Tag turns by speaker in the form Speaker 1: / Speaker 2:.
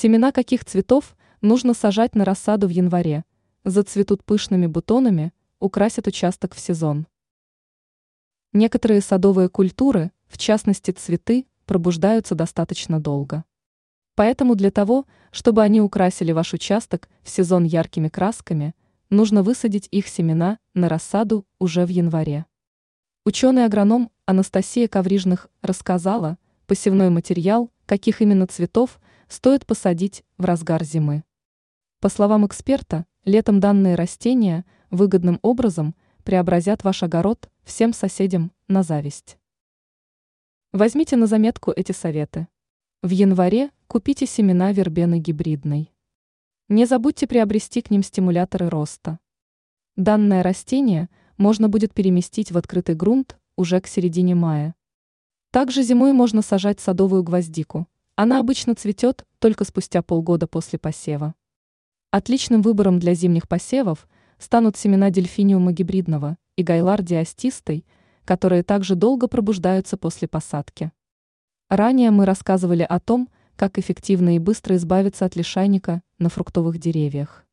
Speaker 1: Семена каких цветов нужно сажать на рассаду в январе? Зацветут пышными бутонами, украсят участок в сезон. Некоторые садовые культуры, в частности цветы, пробуждаются достаточно долго. Поэтому для того, чтобы они украсили ваш участок в сезон яркими красками, нужно высадить их семена на рассаду уже в январе. Ученый-агроном Анастасия Коврижных рассказала, посевной материал, каких именно цветов стоит посадить в разгар зимы. По словам эксперта, летом данные растения выгодным образом преобразят ваш огород всем соседям на зависть. Возьмите на заметку эти советы. В январе купите семена вербены гибридной. Не забудьте приобрести к ним стимуляторы роста. Данное растение можно будет переместить в открытый грунт уже к середине мая. Также зимой можно сажать садовую гвоздику – она обычно цветет только спустя полгода после посева. Отличным выбором для зимних посевов станут семена дельфиниума гибридного и гайлар диастистой, которые также долго пробуждаются после посадки. Ранее мы рассказывали о том, как эффективно и быстро избавиться от лишайника на фруктовых деревьях.